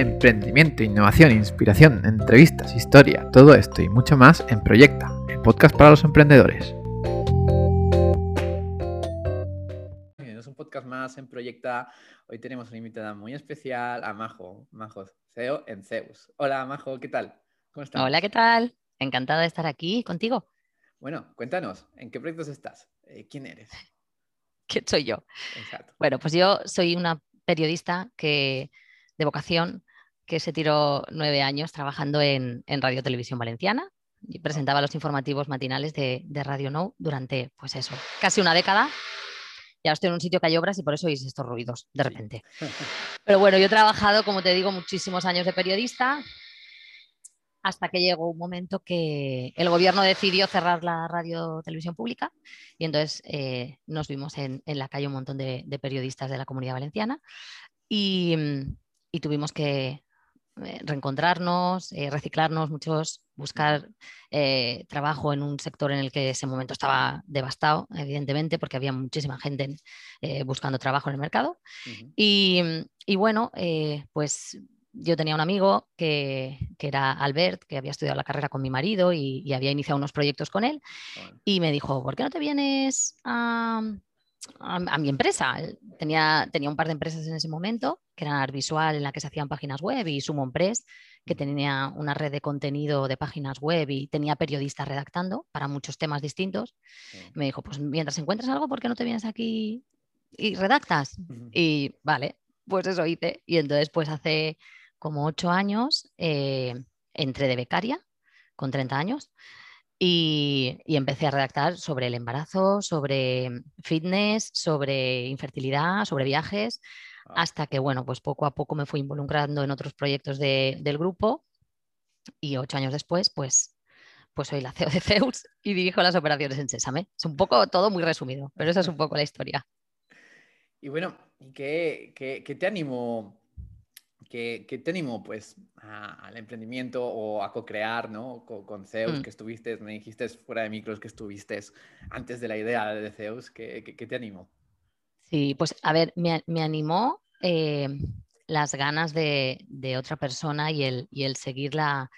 emprendimiento, innovación, inspiración, entrevistas, historia, todo esto y mucho más en Proyecta, el podcast para los emprendedores. Es un podcast más en Proyecta. Hoy tenemos una invitada muy especial a Majo, Majo CEO en Zeus. Hola Majo, ¿qué tal? ¿Cómo estás? Hola, ¿qué tal? Encantada de estar aquí contigo. Bueno, cuéntanos, ¿en qué proyectos estás? Eh, ¿Quién eres? ¿Quién soy yo? Exacto. Bueno, pues yo soy una periodista que, de vocación que se tiró nueve años trabajando en, Radio Televisión Valenciana y presentaba los informativos matinales de, Radio No durante, pues eso, casi una década. Ya estoy en un sitio que hay obras y por eso oís estos ruidos de repente. Pero bueno, yo he trabajado, como te digo, muchísimos años de periodista hasta que llegó un momento que el gobierno decidió cerrar la radio televisión pública y entonces eh, nos vimos en, la calle un montón de, periodistas de la comunidad valenciana y, tuvimos que reencontrarnos, eh, reciclarnos, muchos, buscar trabajo en un sector en el que ese momento estaba devastado, evidentemente, porque había muchísima gente buscando trabajo en el mercado. y, y, bueno, pues yo tenía un amigo que, era Albert, que había estudiado la carrera con mi marido y, había iniciado unos proyectos con él. Y me dijo, ¿por qué no te vienes a, mi empresa? Tenía, tenía un par de empresas en ese momento, que eran Artvisual, en la que se hacían páginas web, y Summon Press, que tenía una red de contenido de páginas web y tenía periodistas redactando para muchos temas distintos. Me dijo, pues mientras encuentres algo, ¿por qué no te vienes aquí y redactas? Y vale, pues eso hice. Y entonces, pues hace como ocho años, eh, entré de becaria con 30 años y, empecé a redactar sobre el embarazo, sobre fitness, sobre infertilidad, sobre viajes, hasta que, bueno, pues poco a poco me fui involucrando en otros proyectos del grupo y ocho años después, pues, pues soy la CEO de Zeus y dirijo las operaciones en Sésame. Es un poco todo muy resumido, pero esa es un poco la historia. Y bueno, ¿qué, qué, qué te animó ¿Qué, te animó pues al emprendimiento o a co-crear ¿no? con, Zeus mm. que estuviste, me dijiste fuera de micros que estuviste antes de la idea de Zeus, ¿qué, te animó? Sí, pues a ver, me, animó eh, las ganas de, otra persona y el, y el seguirla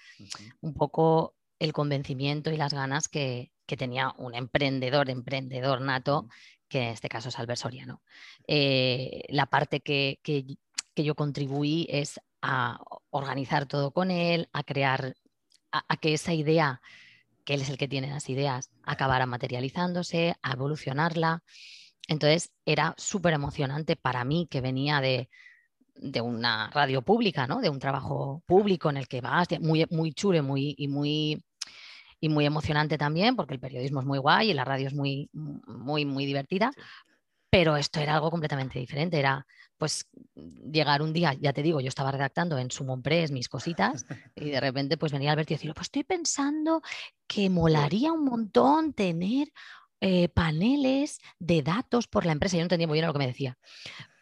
un poco el convencimiento y las ganas que, tenía un emprendedor, emprendedor nato, que en este caso es Albert Soriano. Eh, la parte que, que, que yo contribuí es a organizar todo con él, a crear, a, que esa idea, que él es el que tiene las ideas, acabara materializándose, a evolucionarla. Entonces era súper emocionante para mí que venía de, una radio pública, ¿no? de un trabajo público en el que vas, muy, muy chulo muy, y, muy, y muy emocionante también, porque el periodismo es muy guay y la radio es muy, muy, muy divertida, pero esto era algo completamente diferente, era pues llegar un día, ya te digo, yo estaba redactando en su Press mis cositas y de repente pues venía Alberto y decía, pues estoy pensando que molaría un montón tener eh, paneles de datos por la empresa. Yo no entendía muy bien lo que me decía,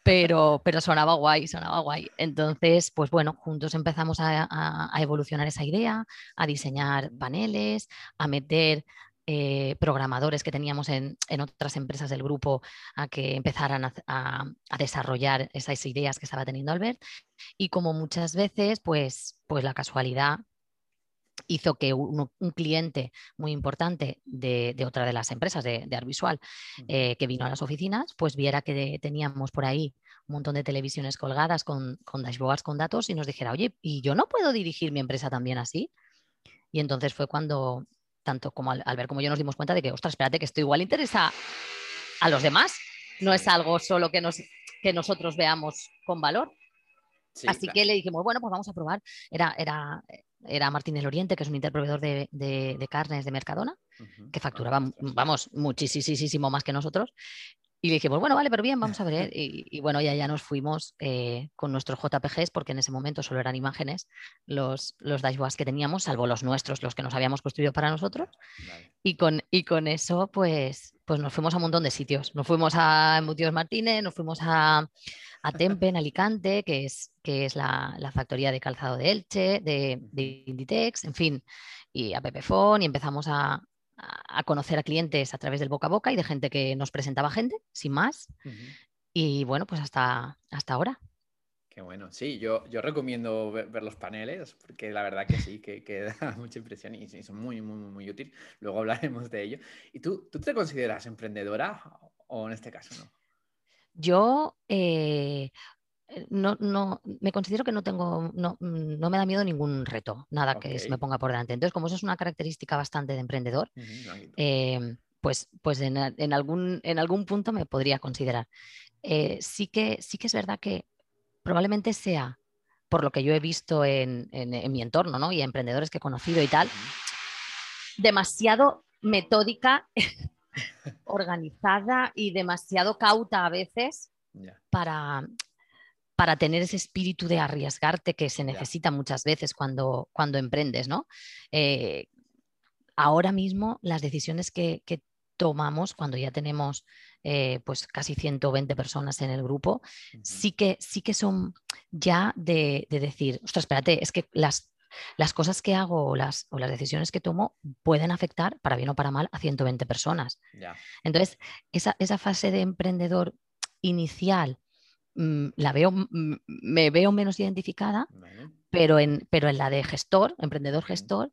pero, pero sonaba guay, sonaba guay. Entonces, pues bueno, juntos empezamos a evolucionar esa idea, a diseñar paneles, a meter eh, programadores que teníamos en, otras empresas del grupo a que empezaran a, desarrollar esas ideas que estaba teniendo Albert. Y como muchas veces, pues, pues la casualidad hizo que un, cliente muy importante de, otra de las empresas de, de Artvisual eh, que vino a las oficinas, pues viera que teníamos por ahí un montón de televisiones colgadas con, con dashboards con datos y nos dijera, oye, ¿y yo no puedo dirigir mi empresa también así? Y entonces fue cuando tanto como al, ver como yo nos dimos cuenta de que, ostras, espérate, que esto igual interesa a los demás. No es algo solo que, nos, que nosotros veamos con valor. Así que le dijimos, bueno, pues vamos a probar. Era, era, era Martín del Oriente, que es un interproveedor de, de, carnes de Mercadona, que facturaba, vamos, muchísimo más que nosotros. Y le dijimos, bueno, vale, pero bien, vamos a ver. Y, bueno, ya, ya nos fuimos eh, con nuestros JPGs, porque en ese momento solo eran imágenes los, los dashboards que teníamos, salvo los nuestros, los que nos habíamos construido para nosotros. Y, con, y con eso, pues, pues nos fuimos a un montón de sitios. Nos fuimos a Embutidos Martínez, nos fuimos a, a Tempe, en Alicante, que es, que es la, la factoría de calzado de Elche, de, de Inditex, en fin, y a Pepefon, y empezamos a, a conocer a clientes a través del boca a boca y de gente que nos presentaba gente, sin más. Y bueno, pues hasta, hasta ahora. Qué bueno. Sí, yo, yo recomiendo ver, los paneles porque la verdad que sí, que, que da mucha impresión y, son muy, muy, muy útiles. Luego hablaremos de ello. ¿Y tú, tú te consideras emprendedora o en este caso no? Yo eh, no, no, me considero que no tengo, no, no, me da miedo ningún reto, nada que se me ponga por delante. Entonces, como eso es una característica bastante de emprendedor, eh, pues, pues en, en, algún, en algún punto me podría considerar. Eh, sí, que, sí que es verdad que probablemente sea, por lo que yo he visto en, mi entorno ¿no? y emprendedores que he conocido y tal, demasiado metódica, organizada y demasiado cauta a veces para, para tener ese espíritu de arriesgarte que se necesita muchas veces cuando, cuando emprendes, ¿no? Eh, ahora mismo las decisiones que, que, tomamos cuando ya tenemos eh, pues casi 120 personas en el grupo, sí, que, sí que son ya de, decir, ostras, espérate, es que las, las cosas que hago o las, o las decisiones que tomo pueden afectar, para bien o para mal, a 120 personas. Entonces, esa, esa fase de emprendedor inicial la veo, mm, me veo menos identificada, pero, en, pero en la de gestor, emprendedor gestor,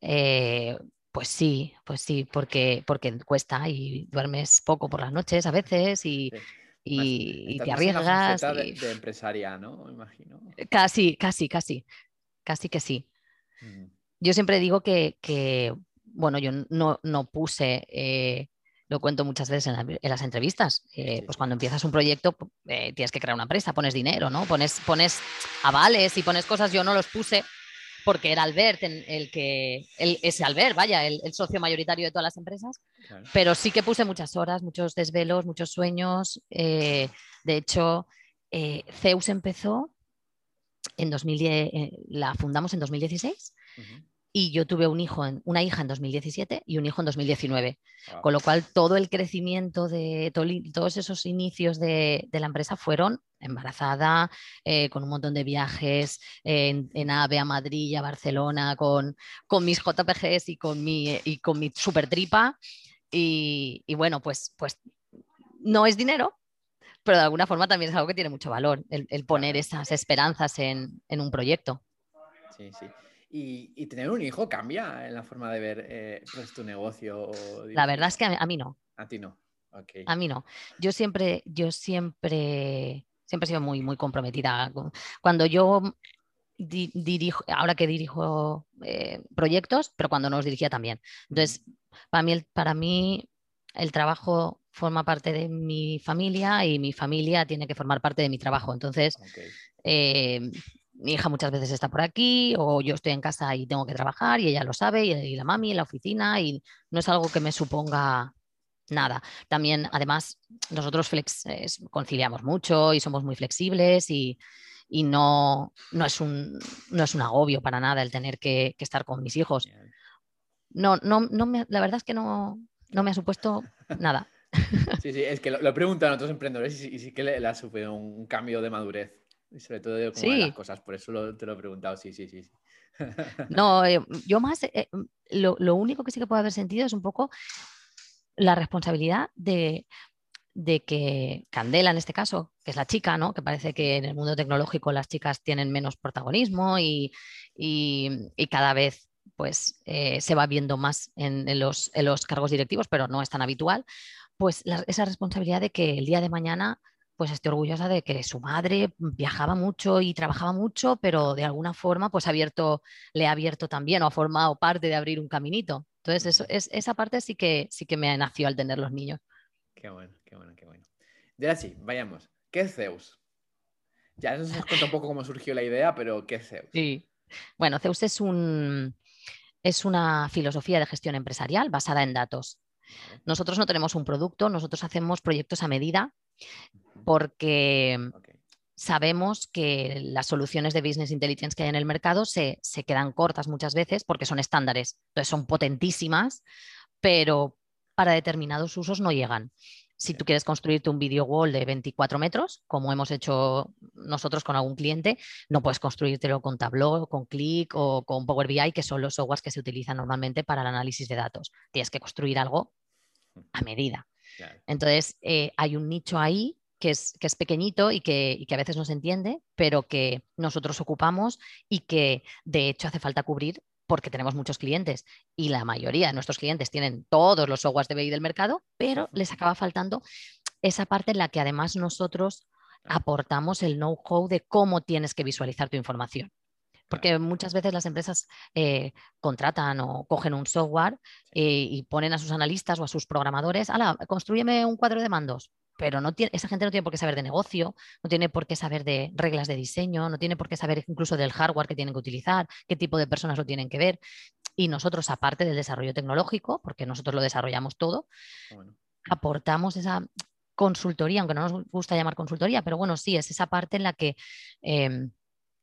eh, pues sí, pues sí, porque, porque cuesta y duermes poco por las noches a veces y, te arriesgas. De, de, empresaria, ¿no? Imagino. Eh, casi, casi, casi, casi que sí. Yo siempre digo que, bueno, yo no, no puse, eh, lo cuento muchas veces en, las entrevistas, eh, pues cuando empiezas un proyecto tienes que crear una empresa, pones dinero, ¿no? Pones, pones avales y pones cosas, yo no los puse porque era Albert el que, el, ese Albert, vaya, el, socio mayoritario de todas las empresas, pero sí que puse muchas horas, muchos desvelos, muchos sueños. Eh, de hecho, eh, Zeus empezó en 2010, eh, la fundamos en 2016 y yo tuve un hijo una hija en 2017 y un hijo en 2019. Con lo cual, todo el crecimiento de todos esos inicios de, la empresa fueron embarazada, eh, con un montón de viajes en, AVE a Madrid y a Barcelona, con, con mis JPGs y con mi, y con mi super tripa. Y, bueno, pues, pues no es dinero, pero de alguna forma también es algo que tiene mucho valor, el, poner esas esperanzas en, en un proyecto. Sí, sí. Y, tener un hijo cambia en la forma de ver eh, pues, tu negocio. La verdad es que a, mí no. A ti no. A mí no. Yo siempre, yo siempre, siempre he sido muy, muy comprometida. Cuando yo dirijo, ahora que dirijo eh, proyectos, pero cuando no los dirigía también. Entonces, para mí, el, para mí el trabajo forma parte de mi familia y mi familia tiene que formar parte de mi trabajo. Entonces, eh, mi hija muchas veces está por aquí o yo estoy en casa y tengo que trabajar y ella lo sabe y, la mami en la oficina y no es algo que me suponga nada. También, además, nosotros flex, conciliamos mucho y somos muy flexibles y, no, no, es un, no es un agobio para nada el tener que, estar con mis hijos. No, no, no me, la verdad es que no, no me ha supuesto nada. Sí, sí, es que lo, preguntan otros emprendedores y, sí que le, ha supuesto un cambio de madurez. Y sobre todo de cómo las cosas, por eso te lo he preguntado, sí, sí, sí. sí. no, eh, yo más, eh, mm, lo, único que sí que puedo haber sentido es un poco la responsabilidad de, que Candela, en este caso, que es la chica, ¿no? que parece que en el mundo tecnológico las chicas tienen menos protagonismo y, cada vez pues, eh, se va viendo más en, los, los, cargos directivos, pero no es tan habitual, pues esa responsabilidad de que el día de mañana pues estoy orgullosa de que su madre viajaba mucho y trabajaba mucho, pero de alguna forma pues abierto, le ha abierto también o ha formado parte de abrir un caminito. Entonces, eso, es, esa parte sí que, sí que me nació al tener los niños. Qué bueno, qué bueno, qué bueno. De ahora sí, vayamos. ¿Qué es Zeus? Ya nos cuenta un poco cómo surgió la idea, pero ¿qué es Zeus? Sí. Bueno, Zeus es, un, es una filosofía de gestión empresarial basada en datos. Nosotros no tenemos un producto, nosotros hacemos proyectos a medida porque sabemos que las soluciones de business intelligence que hay en el mercado se, quedan cortas muchas veces porque son estándares, entonces son potentísimas, pero para determinados usos no llegan. Si tú quieres construirte un video wall de 24 metros, como hemos hecho nosotros con algún cliente, no puedes construírtelo con Tableau, con Click o con Power BI, que son los softwares que se utilizan normalmente para el análisis de datos. Tienes que construir algo a medida. Entonces, eh, hay un nicho ahí que es, que es pequeñito y que, y que, a veces no se entiende, pero que nosotros ocupamos y que de hecho hace falta cubrir porque tenemos muchos clientes y la mayoría de nuestros clientes tienen todos los softwares de BI del mercado, pero les acaba faltando esa parte en la que además nosotros aportamos el know-how de cómo tienes que visualizar tu información. Porque muchas veces las empresas eh, contratan o cogen un software eh, y ponen a sus analistas o a sus programadores, ala, construyeme un cuadro de mandos. Pero no tiene, esa gente no tiene por qué saber de negocio, no tiene por qué saber de reglas de diseño, no tiene por qué saber incluso del hardware que tienen que utilizar, qué tipo de personas lo tienen que ver. Y nosotros, aparte del desarrollo tecnológico, porque nosotros lo desarrollamos todo, aportamos esa consultoría, aunque no nos gusta llamar consultoría, pero bueno, sí, es esa parte en la que em,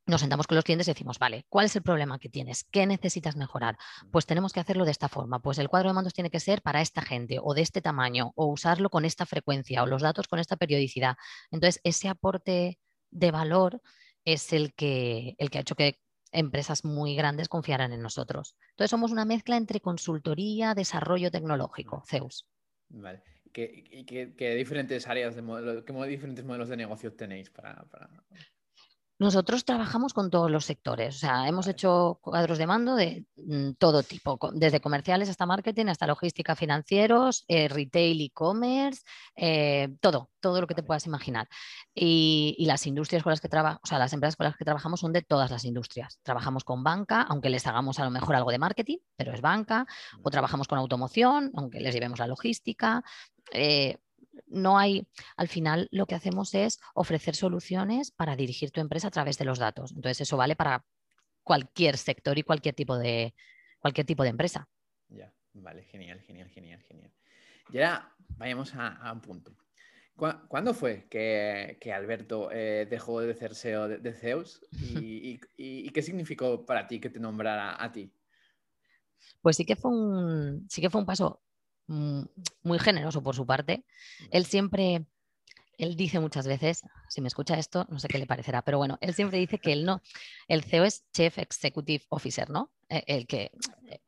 nos sentamos con los clientes y decimos, vale, ¿cuál es el problema que tienes? ¿Qué necesitas mejorar? Pues tenemos que hacerlo de esta forma. Pues el cuadro de mandos tiene que ser para esta gente o de este tamaño o usarlo con esta frecuencia o los datos con esta periodicidad. Entonces, ese aporte de valor es el que, el que ha hecho que empresas muy grandes confiaran en nosotros. Entonces, somos una mezcla entre consultoría, desarrollo tecnológico, Zeus. Vale. ¿Qué, qué, diferentes áreas de modelo, qué diferentes modelos de negocio tenéis para, Nosotros trabajamos con todos los sectores, o sea, hemos hecho cuadros de mando de mm, todo tipo, desde comerciales hasta marketing, hasta logística, financieros, eh, retail, e-commerce, eh, todo, todo lo que te puedas imaginar. Y, las industrias con las que trabajamos, o sea, las empresas con las que trabajamos son de todas las industrias. Trabajamos con banca, aunque les hagamos a lo mejor algo de marketing, pero es banca, o trabajamos con automoción, aunque les llevemos la logística, eh, no hay, al final lo que hacemos es ofrecer soluciones para dirigir tu empresa a través de los datos. Entonces eso vale para cualquier sector y cualquier tipo de, cualquier tipo de empresa. Ya, vale, genial, genial, genial, genial. Y ahora vayamos a, un punto. ¿Cuándo fue que, Alberto eh, dejó de ser SEO de, Zeus? Y, y, qué significó para ti que te nombrara a ti? Pues sí que fue un, sí que fue un paso muy generoso por su parte. Él siempre, él dice muchas veces, si me escucha esto, no sé qué le parecerá, pero bueno, él siempre dice que él no, el CEO es Chief Executive Officer, ¿no? E, el que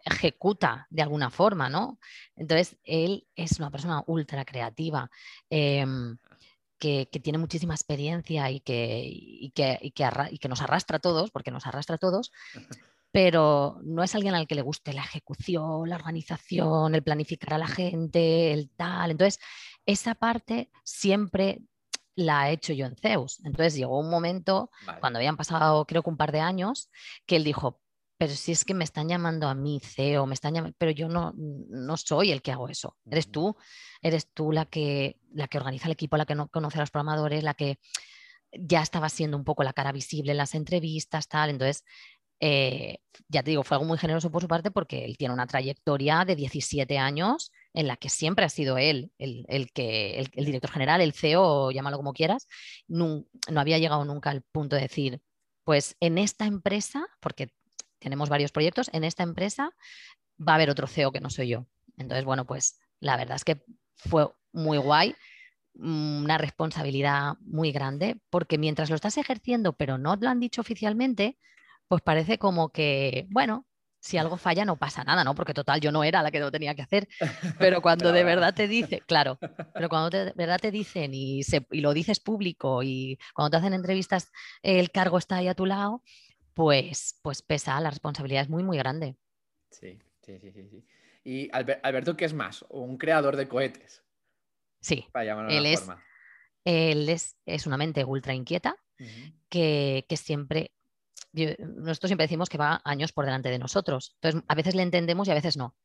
ejecuta de alguna forma, ¿no? Entonces, él es una persona ultra creativa. Em, que, tiene muchísima experiencia y que, y que, y que, nos arrastra a todos, porque nos arrastra a todos, pero no es alguien al que le guste la ejecución, la organización, el planificar a la gente, el tal. Entonces, esa parte siempre la he hecho yo en Zeus. Entonces llegó un momento, cuando habían pasado creo que un par de años, que él dijo, pero si es que me están llamando a mí CEO, me están llamando, pero yo no, no soy el que hago eso. Eres tú, eres tú la que, la que organiza el equipo, la que no conoce a los programadores, la que ya estaba siendo un poco la cara visible en las entrevistas, tal. Entonces, eh, ya te digo, fue algo muy generoso por su parte porque él tiene una trayectoria de 17 años en la que siempre ha sido él el, que, el, director general, el CEO, llámalo como quieras, no, había llegado nunca al punto de decir, pues en esta empresa, porque tenemos varios proyectos, en esta empresa va a haber otro CEO que no soy yo. Entonces, bueno, pues la verdad es que fue muy guay, mm, una responsabilidad muy grande, porque mientras lo estás ejerciendo, pero no lo han dicho oficialmente, pues parece como que, bueno, si algo falla no pasa nada, ¿no? Porque total, yo no era la que lo tenía que hacer. Pero cuando de verdad te dice, claro, pero cuando de verdad te dicen y, lo dices público y cuando te hacen entrevistas el cargo está ahí a tu lado, pues, pues pesa, la responsabilidad es muy, muy grande. Sí, sí, sí, sí. ¿Y Alberto qué es más? ¿Un creador de cohetes? Sí. Para él es, Él es, es, una mente ultra inquieta que, que siempre nosotros siempre decimos que va años por delante de nosotros. Entonces, a veces le entendemos y a veces no.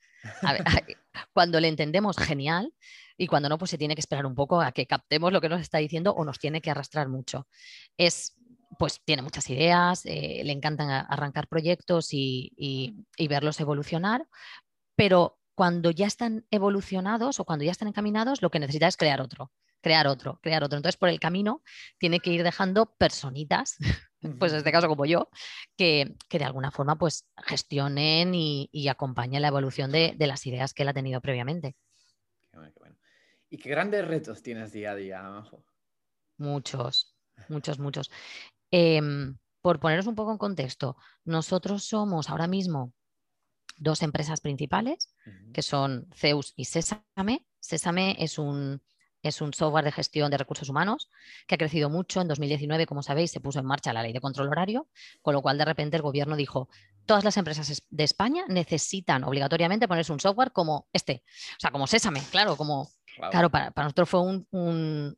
cuando le entendemos, genial. Y cuando no, pues se tiene que esperar un poco a que captemos lo que nos está diciendo o nos tiene que arrastrar mucho. Es, pues tiene muchas ideas, eh, le encantan arrancar proyectos y, y verlos evolucionar, pero cuando ya están evolucionados o cuando ya están encaminados, lo que necesita es crear otro crear otro, crear otro. Entonces, por el camino, tiene que ir dejando personitas, pues en este caso como yo, que, de alguna forma pues gestionen y, acompañen la evolución de, las ideas que él ha tenido previamente. ¿Y qué grandes retos tienes día a día, Muchos, muchos, muchos. Em, por poneros un poco en contexto, nosotros somos ahora mismo dos empresas principales, que son Zeus y Sésame. Sésame es un es un software de gestión de recursos humanos que ha crecido mucho. En 2019, como sabéis, se puso en marcha la ley de control horario, con lo cual de repente el gobierno dijo, todas las empresas de España necesitan obligatoriamente ponerse un software como este, o sea, como Sésame, claro, como... Claro, para, nosotros fue un,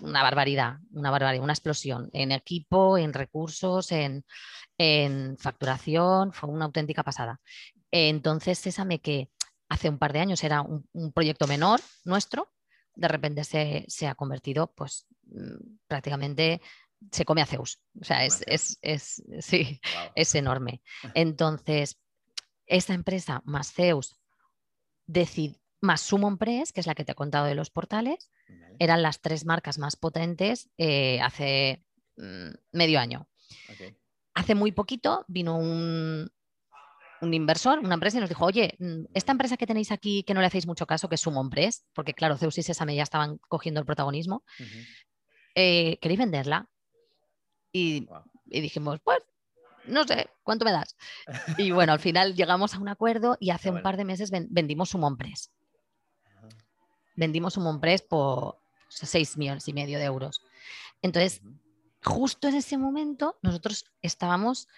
una barbaridad, una barbaridad, una explosión en equipo, en recursos, en, en facturación, fue una auténtica pasada. Entonces, Sésame que hace un par de años era un, proyecto menor nuestro, de repente se, ha convertido, pues mm, prácticamente se come a Zeus. O sea, es, es, sí, es enorme. Entonces, esta empresa más Zeus más Summon Press, que es la que te he contado de los portales, eran las tres marcas más potentes eh, hace mm, medio año. Hace muy poquito vino un, un inversor, una empresa, y nos dijo, oye, mm, esta empresa que tenéis aquí, que no le hacéis mucho caso, que es Summon Press, porque claro, Zeus y Sesame ya estaban cogiendo el protagonismo, eh, ¿queréis venderla? Y, dijimos, pues, no sé, ¿cuánto me das? Y bueno, al final llegamos a un acuerdo y hace un par de meses vendimos Summon Press. Vendimos Summon Press por 6 millones y medio de euros. Entonces, justo en ese momento, nosotros estábamos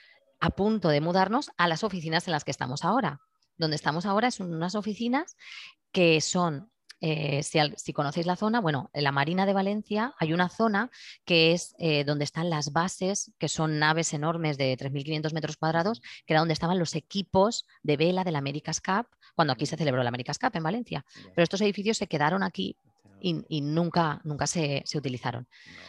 a punto de mudarnos a las oficinas en las que estamos ahora. Donde estamos ahora son unas oficinas que son, eh, si, conocéis la zona, bueno, en la Marina de Valencia hay una zona que es eh, donde están las bases, que son naves enormes de 3.500 metros cuadrados, que era donde estaban los equipos de vela del America's Cup, cuando aquí se celebró la America's Cup en Valencia. Pero estos edificios se quedaron aquí y, nunca, nunca se, utilizaron.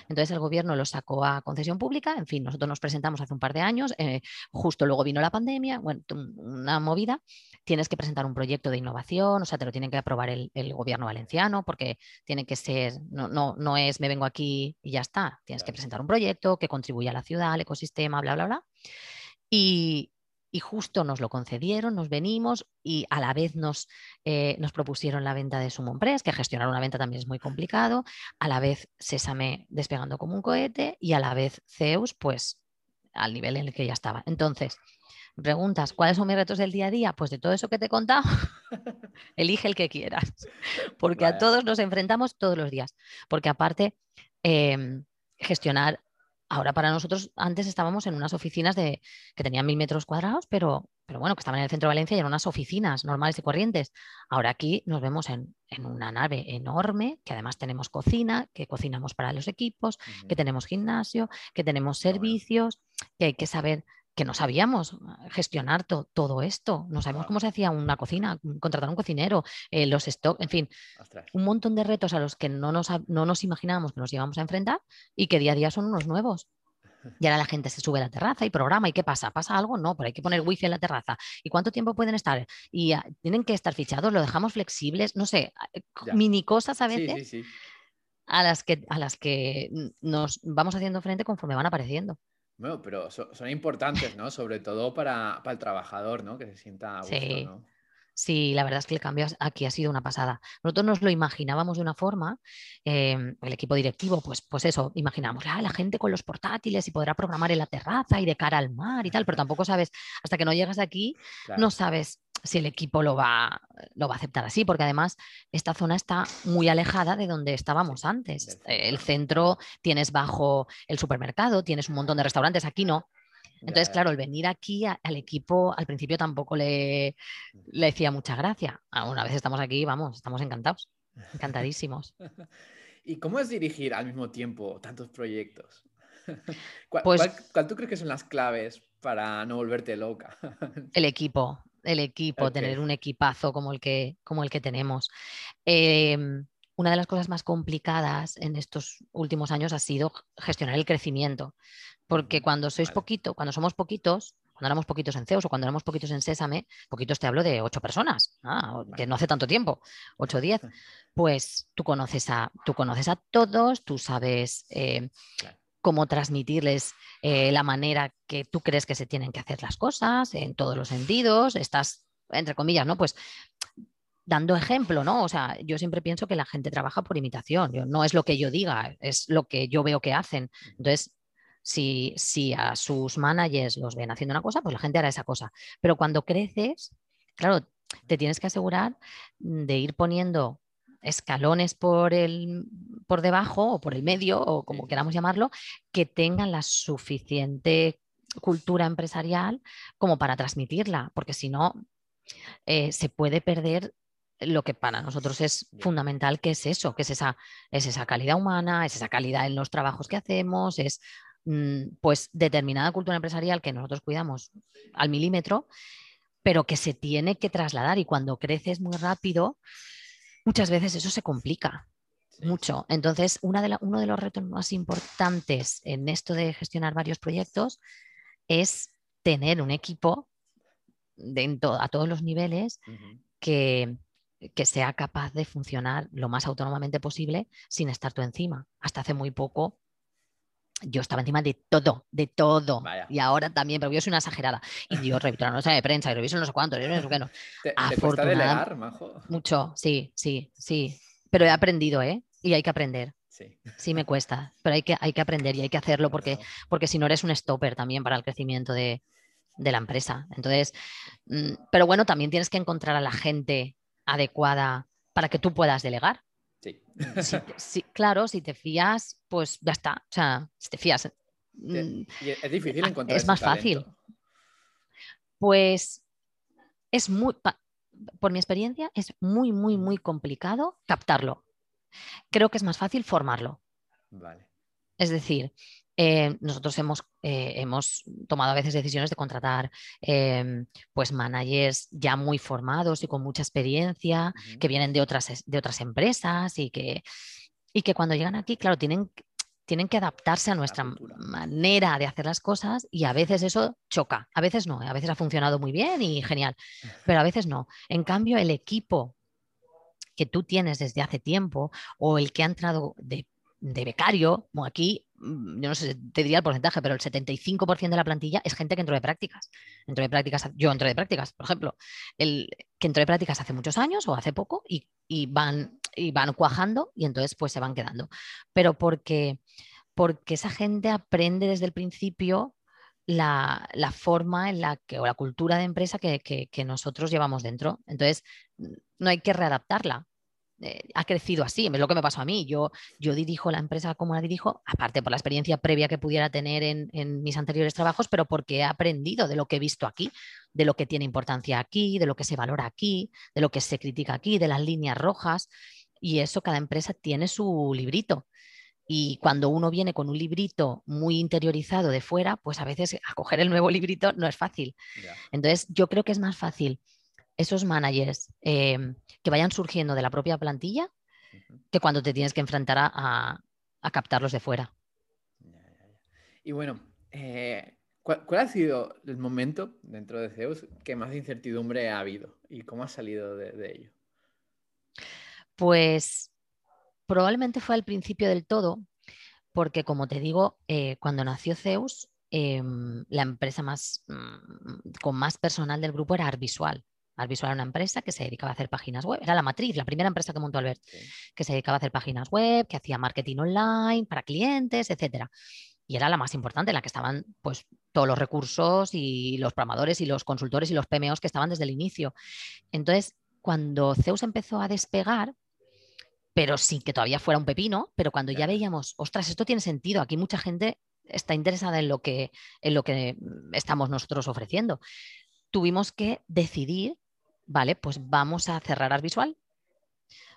Entonces el gobierno los sacó a concesión pública, en fin, nosotros nos presentamos hace un par de años, eh, justo luego vino la pandemia, bueno, una movida, tienes que presentar un proyecto de innovación, o sea, te lo tienen que aprobar el, gobierno valenciano porque tiene que ser, no, no, no, es me vengo aquí y ya está, tienes que presentar un proyecto que contribuya a la ciudad, al ecosistema, bla, bla, bla. Y, y justo nos lo concedieron, nos venimos y a la vez nos, eh, nos propusieron la venta de Summon Press, que gestionar una venta también es muy complicado, a la vez Sésame despegando como un cohete y a la vez Zeus, pues al nivel en el que ya estaba. Entonces, preguntas, ¿cuáles son mis retos del día a día? Pues de todo eso que te he contado, elige el que quieras, porque a todos nos enfrentamos todos los días, porque aparte... Em, gestionar Ahora para nosotros, antes estábamos en unas oficinas de, que tenían mil metros cuadrados, pero, pero bueno, que estaban en el centro de Valencia y eran unas oficinas normales y corrientes. Ahora aquí nos vemos en, una nave enorme, que además tenemos cocina, que cocinamos para los equipos, que tenemos gimnasio, que tenemos servicios, que hay que saber que no sabíamos ah, gestionar todo esto, no sabemos cómo se hacía una cocina, mm, contratar un cocinero, eh, los stocks, en fin, un montón de retos a los que no nos, no nos imaginábamos que nos íbamos a enfrentar y que día a día son unos nuevos. Y ahora la gente se sube a la terraza y programa. ¿Y qué pasa? ¿Pasa algo? No, pero hay que poner wifi en la terraza. ¿Y cuánto tiempo pueden estar? Y ah, tienen que estar fichados, lo dejamos flexibles, no sé, ah, eh, mini cosas a veces A, las que, a las que nos vamos haciendo frente conforme van apareciendo. Bueno, pero son, importantes, ¿no? Sobre todo para, el trabajador, ¿no? Que se sienta a gusto, sí. ¿no? Sí, la verdad es que el cambio aquí ha sido una pasada. Nosotros nos lo imaginábamos de una forma, em, el equipo directivo, pues, pues eso, imaginamos, ah, la gente con los portátiles y podrá programar en la terraza y de cara al mar y tal, pero tampoco sabes, hasta que no llegas aquí, no sabes si el equipo lo va, lo va a aceptar así, porque además esta zona está muy alejada de donde estábamos antes. El centro tienes bajo el supermercado, tienes un montón de restaurantes, aquí no. Entonces, claro, el venir aquí al equipo al principio tampoco le, le decía mucha gracia. Una vez estamos aquí, vamos, estamos encantados, encantadísimos. ¿Y cómo es dirigir al mismo tiempo tantos proyectos? Pues ¿Cuál, tú crees que son las claves para no volverte loca? El equipo, el equipo, tener un equipazo como el que, como el que tenemos. Em, una de las cosas más complicadas en estos últimos años ha sido gestionar el crecimiento, porque cuando sois poquito, cuando somos poquitos, cuando éramos poquitos en Zeus o cuando éramos poquitos en Sésame, poquitos te hablo de ocho personas, ah, que no hace tanto tiempo, ocho o diez, pues tú conoces a, tú conoces a todos, tú sabes eh, cómo transmitirles eh, la manera que tú crees que se tienen que hacer las cosas en todos los sentidos, estás, entre comillas, ¿no? Pues dando ejemplo, ¿no? O sea, yo siempre pienso que la gente trabaja por imitación, no es lo que yo diga, es lo que yo veo que hacen. Entonces, si, si a sus managers los ven haciendo una cosa, pues la gente hará esa cosa. Pero cuando creces, claro, te tienes que asegurar de ir poniendo escalones por, el, por debajo o por el medio o como queramos llamarlo, que tengan la suficiente cultura empresarial como para transmitirla, porque si no, eh, se puede perder lo que para nosotros es fundamental, que es eso, que es esa, es esa calidad humana, es esa calidad en los trabajos que hacemos, es mm, pues determinada cultura empresarial que nosotros cuidamos al milímetro, pero que se tiene que trasladar y cuando creces muy rápido, muchas veces eso se complica mucho. Entonces, una de uno de los retos más importantes en esto de gestionar varios proyectos es tener un equipo a todos los niveles que, que sea capaz de funcionar lo más autónomamente posible sin estar tú encima. Hasta hace muy poco yo estaba encima de todo, de todo. Y ahora también, pero yo soy una exagerada. Y yo reviso la nota de prensa y reviso no sé cuántos, y no sé qué no. ¿Te, cuesta delegar, Majo? Mucho, sí, sí, sí. Pero he aprendido, ¿eh? Y hay que aprender. Sí. sí me cuesta, pero hay que, hay que aprender y hay que hacerlo porque, porque si no eres un stopper también para el crecimiento de, de la empresa. Entonces, mm, pero bueno, también tienes que encontrar a la gente adecuada para que tú puedas delegar. Sí. claro, si te fías, pues ya está. O sea, si te fías. Mm, es difícil encontrar. Es más fácil. Pues es muy, por mi experiencia, es muy, muy, muy complicado captarlo. Creo que es más fácil formarlo. Vale. Es decir, eh, nosotros hemos, eh, hemos, tomado a veces decisiones de contratar em, pues managers ya muy formados y con mucha experiencia, que vienen de otras, de otras empresas y que, y que cuando llegan aquí, claro, tienen, tienen que adaptarse a nuestra manera de hacer las cosas y a veces eso choca, a veces no, a veces ha funcionado muy bien y genial, pero a veces no. En cambio, el equipo que tú tienes desde hace tiempo o el que ha entrado de, de becario, como aquí yo no sé, te diría el porcentaje, pero el 75% de la plantilla es gente que entró de prácticas. Entró de prácticas, yo entré de prácticas, por ejemplo, el que entró de prácticas hace muchos años o hace poco y, van, y van cuajando y entonces pues se van quedando. Pero porque, porque esa gente aprende desde el principio la, forma en la que, o la cultura de empresa que, que nosotros llevamos dentro. Entonces, no hay que readaptarla. Eh, ha crecido así, es lo que me pasó a mí. Yo, yo dirijo la empresa como la dirijo, aparte por la experiencia previa que pudiera tener en, mis anteriores trabajos, pero porque he aprendido de lo que he visto aquí, de lo que tiene importancia aquí, de lo que se valora aquí, de lo que se critica aquí, de las líneas rojas. Y eso cada empresa tiene su librito. Y cuando uno viene con un librito muy interiorizado de fuera, pues a veces acoger el nuevo librito no es fácil. Entonces, yo creo que es más fácil esos managers em, que vayan surgiendo de la propia plantilla que cuando te tienes que enfrentar a, captarlos de fuera. Y bueno, eh, ¿cuál, ha sido el momento dentro de Zeus que más incertidumbre ha habido y cómo has salido de, ello? Pues probablemente fue al principio del todo, porque como te digo, eh, cuando nació Zeus, em, la empresa más, mm, con más personal del grupo era Arvisual. Visual era una empresa que se dedicaba a hacer páginas web, era la matriz, la primera empresa que montó Albert, que se dedicaba a hacer páginas web, que hacía marketing online para clientes, etcétera. Y era la más importante, en la que estaban pues todos los recursos y los programadores y los consultores y los PMOs que estaban desde el inicio. Entonces, cuando Zeus empezó a despegar, pero sin que todavía fuera un pepino, pero cuando ya veíamos, ostras, esto tiene sentido, aquí mucha gente está interesada en lo que, en lo que estamos nosotros ofreciendo. Tuvimos que decidir vale, pues vamos a cerrar Arvisual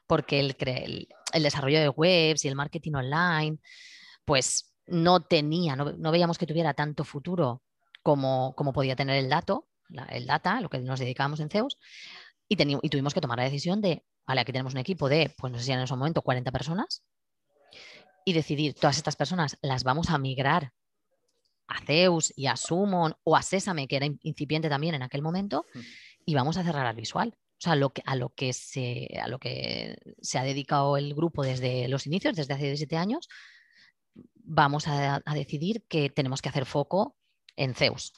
porque el, el, desarrollo de webs y el marketing online, pues no tenía, no, veíamos que tuviera tanto futuro como, como podía tener el dato, el data, lo que nos dedicábamos en Zeus, y, y tuvimos que tomar la decisión de, vale, aquí tenemos un equipo de, pues no sé si en ese momento 40 personas, y decidir, todas estas personas las vamos a migrar a Zeus y a Summon o a Sésame, que era incipiente también en aquel momento, y vamos a cerrar al visual. O sea, lo que, a, lo que se, a lo que se ha dedicado el grupo desde los inicios, desde hace 17 años, vamos a, decidir que tenemos que hacer foco en Zeus.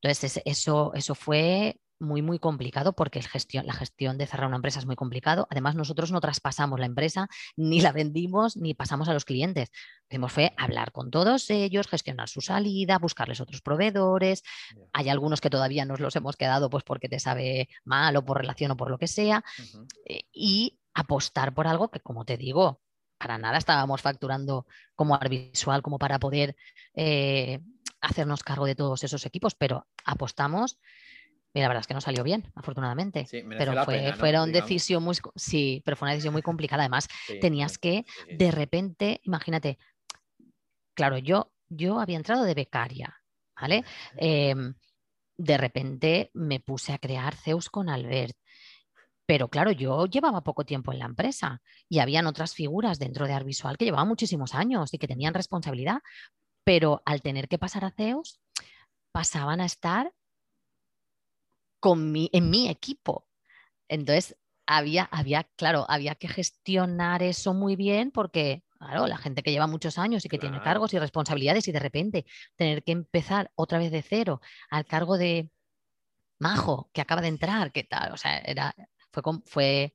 Entonces, eso, eso fue muy, muy complicado porque el gestión, la gestión de cerrar una empresa es muy complicado. Además, nosotros no traspasamos la empresa, ni la vendimos, ni pasamos a los clientes. Lo que hicimos fue hablar con todos ellos, gestionar su salida, buscarles otros proveedores. Hay algunos que todavía nos los hemos quedado pues porque te sabe mal o por relación o por lo que sea. Eh, y apostar por algo que, como te digo, para nada estábamos facturando como visual como para poder eh, hacernos cargo de todos esos equipos, pero apostamos. Y la verdad es que no salió bien, afortunadamente. pero fue, fueron decisión muy, sí, pero fue una decisión muy complicada. Además, tenías que, de repente, imagínate, claro, yo, yo había entrado de becaria, ¿vale? Em, de repente me puse a crear Zeus con Albert. Pero claro, yo llevaba poco tiempo en la empresa y habían otras figuras dentro de Arvisual que llevaban muchísimos años y que tenían responsabilidad, pero al tener que pasar a Zeus, pasaban a estar con en mi equipo. Entonces, había, había, claro, había que gestionar eso muy bien porque, claro, la gente que lleva muchos años y que tiene cargos y responsabilidades y de repente tener que empezar otra vez de cero al cargo de Majo, que acaba de entrar, ¿qué tal? O sea, era, fue, fue,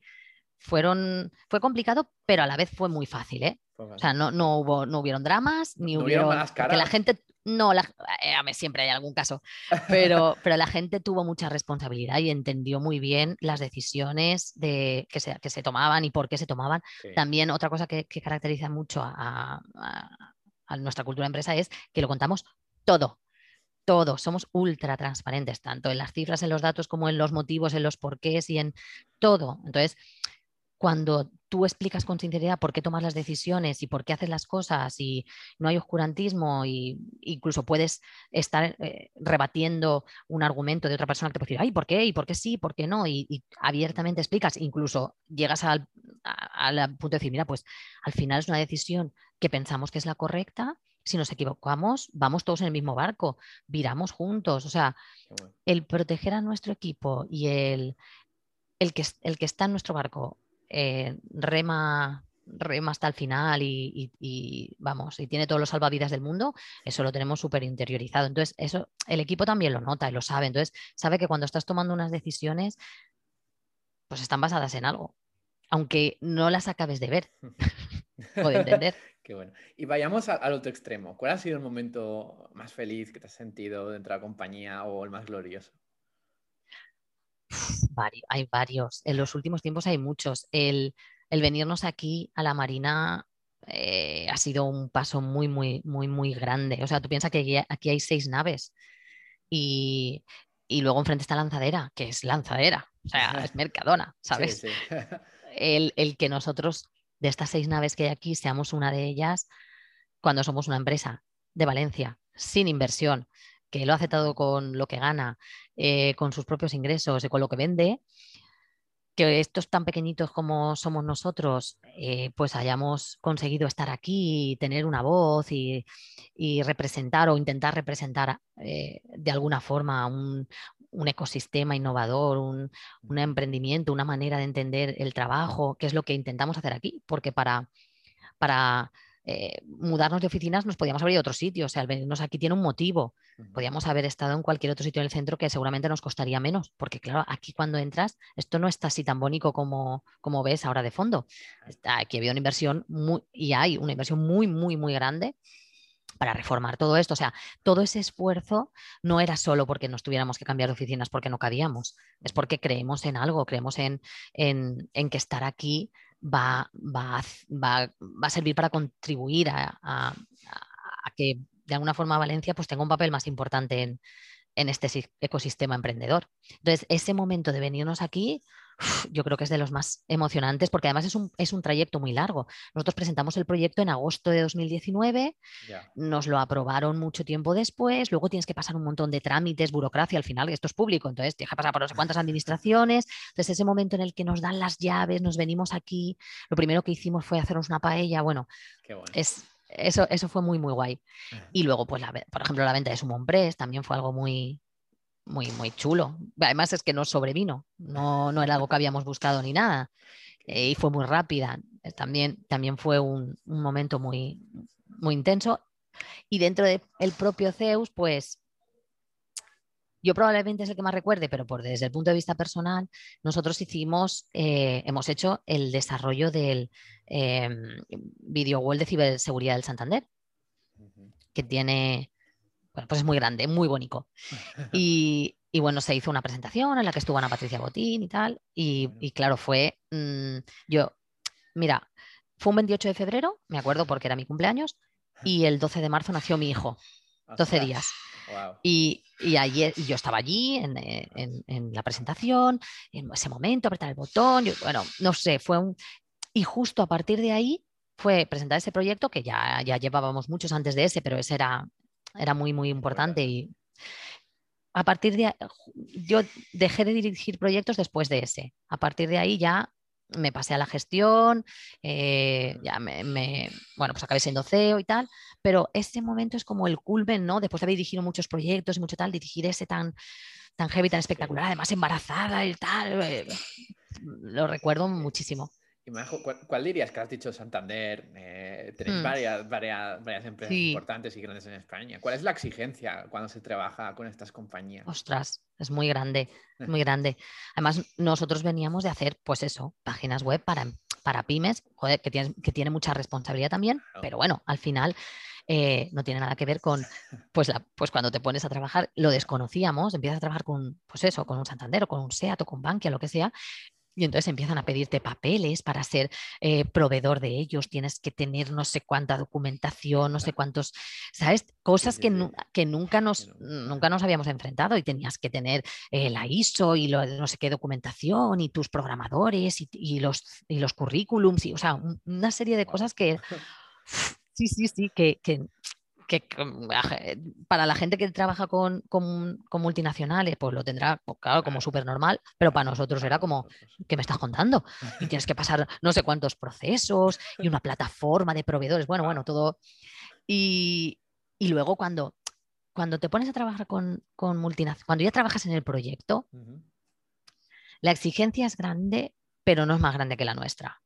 fueron, fue complicado, pero a la vez fue muy fácil, ¿eh? O sea, no, no, hubo, no hubieron dramas, ni ¿No hubieron... Que la gente... No, la, eh, siempre hay algún caso, pero, pero la gente tuvo mucha responsabilidad y entendió muy bien las decisiones de, que, se, que se tomaban y por qué se tomaban. También otra cosa que, caracteriza mucho a, a nuestra cultura empresa es que lo contamos todo todo, somos ultra transparentes, tanto en las cifras, en los datos, como en los motivos, en los porqués y en todo. Entonces, cuando tú explicas con sinceridad por qué tomas las decisiones y por qué haces las cosas y no hay oscurantismo y incluso puedes estar eh, rebatiendo un argumento de otra persona que te puede decir, ay, ¿por qué? ¿Y por qué sí? ¿Por qué no? Y, abiertamente explicas, incluso llegas al, al punto de decir, mira, pues al final es una decisión que pensamos que es la correcta si nos equivocamos, vamos todos en el mismo barco, viramos juntos. O sea, el proteger a nuestro equipo y el, el, que, el que está en nuestro barco eh, rema, rema hasta el final y, vamos, y tiene todos los salvavidas del mundo, eso lo tenemos súper interiorizado. Entonces, eso el equipo también lo nota y lo sabe. Entonces, sabe que cuando estás tomando unas decisiones, pues están basadas en algo, aunque no las acabes de ver o de entender. Qué bueno. Y vayamos al otro extremo. ¿Cuál ha sido el momento más feliz que te has sentido dentro de la compañía o el más glorioso? Hay varios. En los últimos tiempos hay muchos. El, venirnos aquí a la Marina eh, ha sido un paso muy, muy, muy, muy grande. O sea, tú piensas que aquí, hay seis naves y, luego enfrente está Lanzadera, que es Lanzadera. O sea, es Mercadona, ¿sabes? El, el que nosotros de estas seis naves que hay aquí seamos una de ellas cuando somos una empresa de Valencia, sin inversión, que lo ha aceptado con lo que gana, eh, con sus propios ingresos y con lo que vende, que estos tan pequeñitos como somos nosotros, eh, pues hayamos conseguido estar aquí y tener una voz y, representar o intentar representar eh, de alguna forma un, ecosistema innovador, un, emprendimiento, una manera de entender el trabajo, que es lo que intentamos hacer aquí, porque para eh, mudarnos de oficinas nos podíamos haber ido a otro sitio, o sea, al venirnos aquí tiene un motivo. Podíamos haber estado en cualquier otro sitio en el centro que seguramente nos costaría menos, porque claro, aquí cuando entras, esto no está así tan bonito como, como ves ahora de fondo. aquí ha habido una inversión muy, y hay una inversión muy, muy, muy grande para reformar todo esto. O sea, todo ese esfuerzo no era solo porque nos tuviéramos que cambiar de oficinas porque no cabíamos, es porque creemos en algo, creemos en, que estar aquí va, va, a servir para contribuir a, que de alguna forma Valencia pues, tenga un papel más importante en, en este ecosistema emprendedor. Entonces, ese momento de venirnos aquí yo creo que es de los más emocionantes porque además es un, es un trayecto muy largo. Nosotros presentamos el proyecto en agosto de 2019, nos lo aprobaron mucho tiempo después, luego tienes que pasar un montón de trámites, burocracia al final, esto es público, entonces tienes que pasar por no sé cuántas administraciones. Entonces ese momento en el que nos dan las llaves, nos venimos aquí, lo primero que hicimos fue hacernos una paella, bueno, es, eso, eso fue muy, muy guay. Y luego, pues, la, por ejemplo, la venta de Sumon Press también fue algo muy, muy, muy chulo. Además es que no sobrevino, no, no era algo que habíamos buscado ni nada. Eh, y fue muy rápida. Eh, también, también fue un, momento muy, muy intenso. Y dentro del propio Zeus, pues yo probablemente es el que más recuerde, pero por desde el punto de vista personal, nosotros hicimos, eh, hemos hecho el desarrollo del eh, Video Wall de Ciberseguridad del Santander, que tiene bueno, pues es muy grande, muy bonito. Y, y bueno, se hizo una presentación en la que estuvo Ana Patricia Botín y tal. Y, claro, fue mm, yo, mira, fue un 28 de febrero, me acuerdo porque era mi cumpleaños, y el 12 de marzo nació mi hijo. 12 días. Y, y, ayer yo estaba allí eh, en, la presentación, en ese momento, apretar el botón, bueno, no sé, fue un... Y justo a partir de ahí fue presentar ese proyecto que ya, ya llevábamos muchos antes de ese, pero ese era, era muy, muy importante y a partir de yo dejé de dirigir proyectos después de ese. A partir de ahí ya me pasé a la gestión, eh, ya me, bueno, pues acabé siendo CEO y tal, pero ese momento es como el culmen, ¿no? Después de haber dirigido muchos proyectos y mucho tal, dirigir ese tan, tan heavy, tan espectacular, además embarazada y tal, eh, lo recuerdo muchísimo. Y ¿cuál, dirías que has dicho Santander? Eh, tenéis hmm. varias, varias, varias, empresas importantes y grandes en España. ¿Cuál es la exigencia cuando se trabaja con estas compañías? Ostras, es muy grande, muy grande. Además, nosotros veníamos de hacer, pues eso, páginas web para, para pymes, joder, que tiene, que tiene mucha responsabilidad también, pero bueno, al final eh, no tiene nada que ver con, pues, la, pues cuando te pones a trabajar, lo desconocíamos, empiezas a trabajar con, pues eso, con un Santander o con un SEAT o con Bankia, lo que sea, y entonces empiezan a pedirte papeles para ser eh, proveedor de ellos, tienes que tener no sé cuánta documentación, no sé cuántos, ¿sabes? Cosas que, que nunca, nos, nunca nos habíamos enfrentado y tenías que tener eh, la ISO y lo, no sé qué documentación y tus programadores y, los, y los currículums, y, o sea, una serie de cosas que... Sí, sí, sí, que, que, que para la gente que trabaja con, multinacionales, pues lo tendrá, pues, claro, como súper normal, pero para nosotros era como, ¿qué me estás contando? Y tienes que pasar no sé cuántos procesos y una plataforma de proveedores, bueno, bueno, todo. Y, luego cuando, cuando te pones a trabajar con, con multinacionales, cuando ya trabajas en el proyecto, la exigencia es grande, pero no es más grande que la nuestra.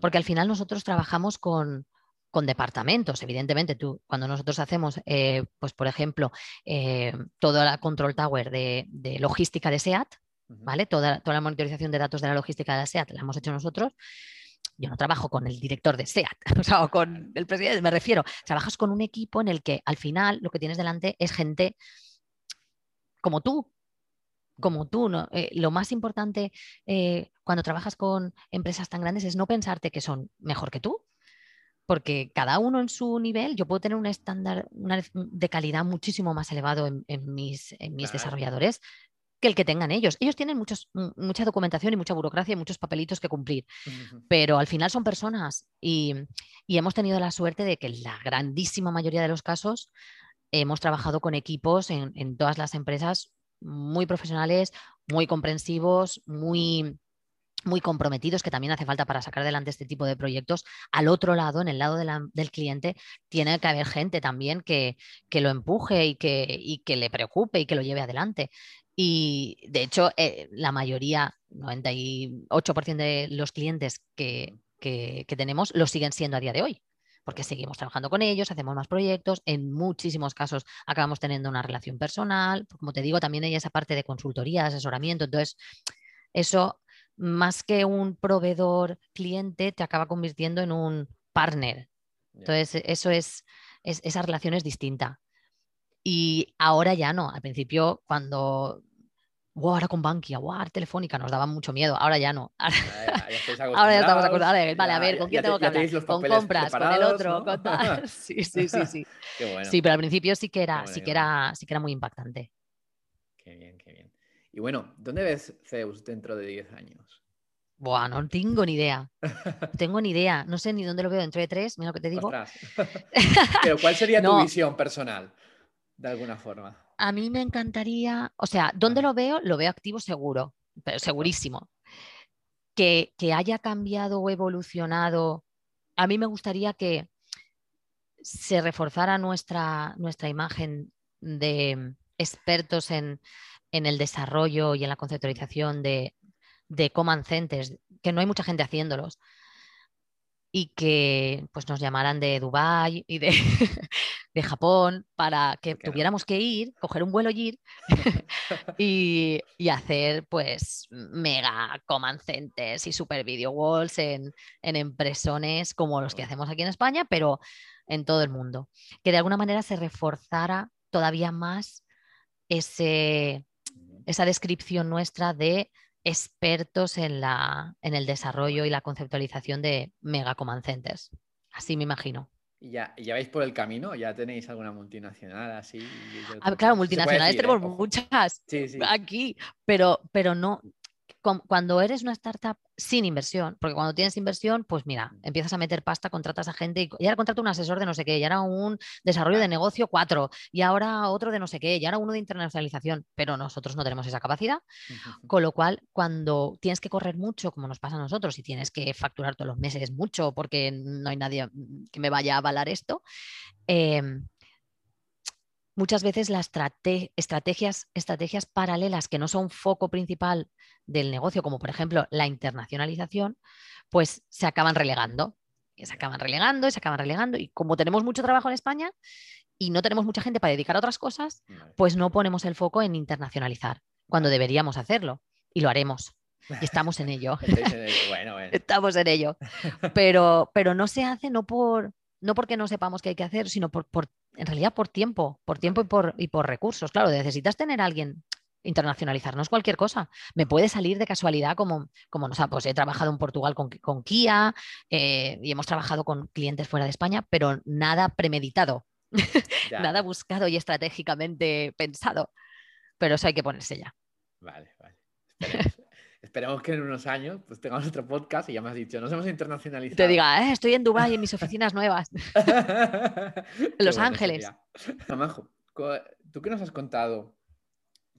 Porque al final nosotros trabajamos con, con departamentos. Evidentemente, tú, cuando nosotros hacemos, eh, pues por ejemplo, eh, toda la control tower de, logística de SEAT, ¿vale? Toda, toda, la monitorización de datos de la logística de SEAT la hemos hecho nosotros. Yo no trabajo con el director de SEAT, o sea, o con el presidente, me refiero. Trabajas con un equipo en el que al final lo que tienes delante es gente como tú, como tú. ¿no? Eh, lo más importante cuando trabajas con empresas tan grandes es no pensarte que son mejor que tú, porque cada uno en su nivel, yo puedo tener un estándar de calidad muchísimo más elevado en, mis, mis desarrolladores que el que tengan ellos. Ellos tienen muchos, mucha documentación y mucha burocracia y muchos papelitos que cumplir, pero al final son personas y, hemos tenido la suerte de que en la grandísima mayoría de los casos hemos trabajado con equipos en, en todas las empresas muy profesionales, muy comprensivos, muy muy comprometidos que también hace falta para sacar adelante este tipo de proyectos. Al otro lado, en el lado del cliente, tiene que haber gente también que, lo empuje y que, que, le preocupe y que lo lleve adelante. Y de hecho, eh, la mayoría, 98% de los clientes que, que, tenemos, lo siguen siendo a día de hoy porque seguimos trabajando con ellos, hacemos más proyectos, en muchísimos casos acabamos teniendo una relación personal, como te digo, también hay esa parte de consultoría, asesoramiento, entonces eso más que un proveedor cliente, te acaba convirtiendo en un partner. Entonces, e, eso es, esa relación es distinta. Y ahora ya no. Al principio, cuando wow, ahora con Bankia, wow, Telefónica, nos daban mucho miedo. Ahora ya no. Ahora ya, estamos acordados. Vale, a ver, ¿con quién tengo que hablar? Con compras, con el otro, con tal. Sí, sí, sí, sí. Sí, pero al principio sí que era, sí que era, sí que era muy impactante. Qué bien, qué bien. Y bueno, ¿dónde ves Zeus dentro de 10 años? Buah, no tengo ni idea. No tengo ni idea. No sé ni dónde lo veo dentro de tres, mira lo que te digo. Pero ¿cuál sería tu visión personal? De alguna forma. A mí me encantaría, o sea, ¿dónde lo veo? Lo veo activo seguro, pero segurísimo. Que, que haya cambiado o evolucionado. A mí me gustaría que se reforzara nuestra, nuestra imagen de expertos en, en el desarrollo y en la conceptualización de, de command centers, que no hay mucha gente haciéndolos, y que pues, nos llamaran de Dubái y de, de, Japón para que tuviéramos que ir, coger un vuelo y ir y, y, hacer pues mega command centers y super video walls en, en empresones como los que hacemos aquí en España, pero en todo el mundo. Que de alguna manera se reforzara todavía más ese, esa descripción nuestra de expertos en, la, en el desarrollo y la conceptualización de mega command centers. Así me imagino. ¿Y ya, ya vais por el camino? ¿Ya tenéis alguna multinacional así? Ah, claro, multinacionales tenemos ¿eh? muchas aquí, pero, pero no, cuando eres una startup sin inversión, porque cuando tienes inversión, pues mira, mm. empiezas a meter pasta, contratas a gente y, ahora contrato un asesor de no sé qué, y ahora un desarrollo de negocio cuatro, y ahora otro de no sé qué, y ahora uno de internacionalización, pero nosotros no tenemos esa capacidad, con lo cual cuando tienes que correr mucho, como nos pasa a nosotros, y tienes que facturar todos los meses mucho porque no hay nadie que me vaya a avalar esto, eh, muchas veces las estrategias, estrategias paralelas que no son foco principal del negocio, como por ejemplo la internacionalización, pues se acaban relegando. Y se acaban relegando y se acaban relegando. Y como tenemos mucho trabajo en España y no tenemos mucha gente para dedicar a otras cosas, pues no ponemos el foco en internacionalizar, cuando deberíamos hacerlo. Y lo haremos. Y estamos en ello. Estamos en ello. Pero, pero no se hace no por, no porque no sepamos qué hay que hacer, sino por, en realidad por tiempo, por tiempo y por, y por recursos. Claro, necesitas tener a alguien internacionalizarnos cualquier cosa. Me puede salir de casualidad como, como no sé, pues he trabajado en Portugal con, con Kia eh, y hemos trabajado con clientes fuera de España, pero nada premeditado, nada buscado y estratégicamente pensado. Pero eso hay que ponerse ya. Vale, vale. Esperemos que en unos años pues, tengamos otro podcast y ya me has dicho, nos hemos internacionalizado. Te diga, eh, estoy en Dubái en mis oficinas nuevas. en Los Ángeles. Amajo, tú que nos has contado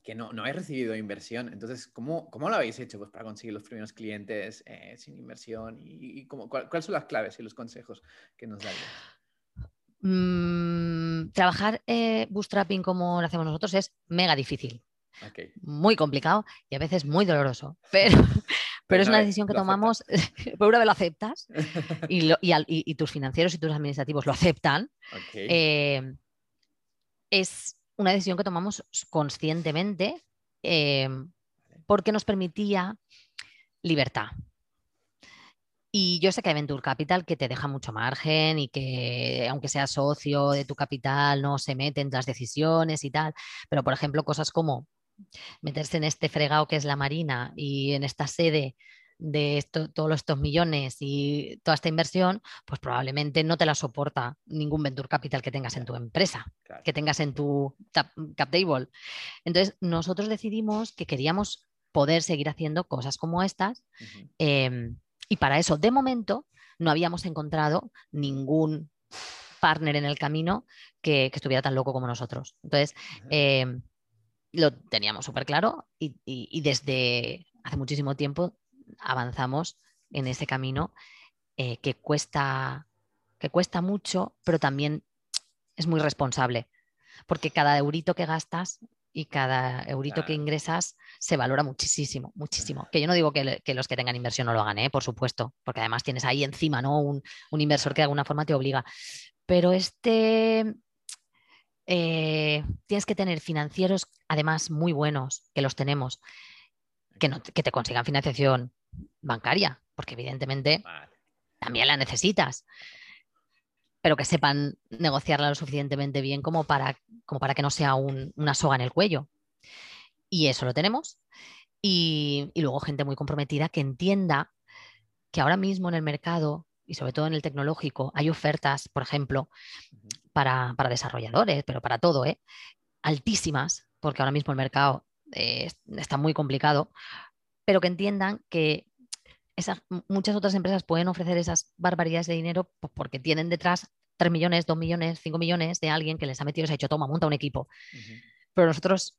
que no, no habéis recibido inversión, entonces, ¿cómo, cómo lo habéis hecho pues, para conseguir los primeros clientes eh, sin inversión? ¿Y, cuáles son las claves y los consejos que nos darías? Mm, trabajar eh, bootstrapping como lo hacemos nosotros es mega difícil. Muy complicado y a veces muy doloroso, pero, pero es una decisión que tomamos, por una vez lo aceptas y, tus financieros y tus administrativos lo aceptan. Eh, es una decisión que tomamos conscientemente eh, porque nos permitía libertad. Y yo sé que hay Venture Capital que te deja mucho margen y que aunque seas socio de tu capital no se mete en las decisiones y tal, pero por ejemplo cosas como meterse en este fregado que es la Marina y en esta sede de todos estos millones y toda esta inversión, pues probablemente no te la soporta ningún venture capital que tengas en tu empresa, que tengas en tu cap, table. Entonces, nosotros decidimos que queríamos poder seguir haciendo cosas como estas em, y para eso, de momento, no habíamos encontrado ningún partner en el camino que, estuviera tan loco como nosotros. Entonces, lo teníamos súper claro y, desde hace muchísimo tiempo avanzamos en ese camino eh, que, cuesta, que cuesta mucho, pero también es muy responsable, porque cada eurito que gastas y cada eurito que ingresas se valora muchísimo, muchísimo. Que yo no digo que, los que tengan inversión no lo hagan, ¿eh? por supuesto, porque además tienes ahí encima ¿no? un, un inversor que de alguna forma te obliga. Pero este, eh, tienes que tener financieros, además, muy buenos, que los tenemos, que, que te consigan financiación bancaria, porque evidentemente también la necesitas, pero que sepan negociarla lo suficientemente bien como para, como para que no sea una soga en el cuello. Y eso lo tenemos. Y, y luego gente muy comprometida que entienda que ahora mismo en el mercado y sobre todo en el tecnológico hay ofertas, por ejemplo, para, desarrolladores, pero para todo, ¿eh? altísimas, porque ahora mismo el mercado eh, está muy complicado, pero que entiendan que esas, muchas otras empresas pueden ofrecer esas barbaridades de dinero porque tienen detrás 3 millones, 2 millones, 5 millones de alguien que les ha metido y se ha hecho, toma, monta un equipo. Pero nosotros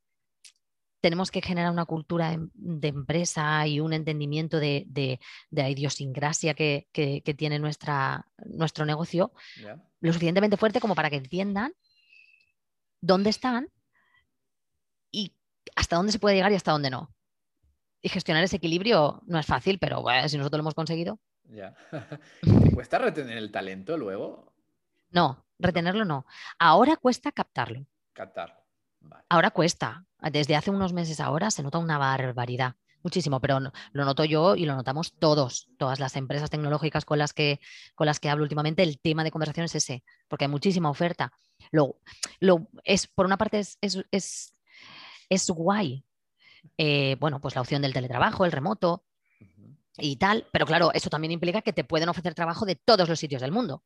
tenemos que generar una cultura de empresa y un entendimiento de, la idiosincrasia que, tiene nuestra, nuestro negocio lo suficientemente fuerte como para que entiendan dónde están y hasta dónde se puede llegar y hasta dónde no. Y gestionar ese equilibrio no es fácil, pero bueno, si nosotros lo hemos conseguido. Ya. ¿Te cuesta retener el talento luego? No, retenerlo no. Ahora cuesta captarlo. Captarlo. Ahora cuesta. Desde hace unos meses ahora se nota una barbaridad. Muchísimo, pero lo noto yo y lo notamos todos, todas las empresas tecnológicas con las que, con las que hablo últimamente. El tema de conversación es ese, porque hay muchísima oferta. Lo, lo, es, por una parte es, es, es, guay, eh, bueno, pues la opción del teletrabajo, el remoto y tal, pero claro, eso también implica que te pueden ofrecer trabajo de todos los sitios del mundo.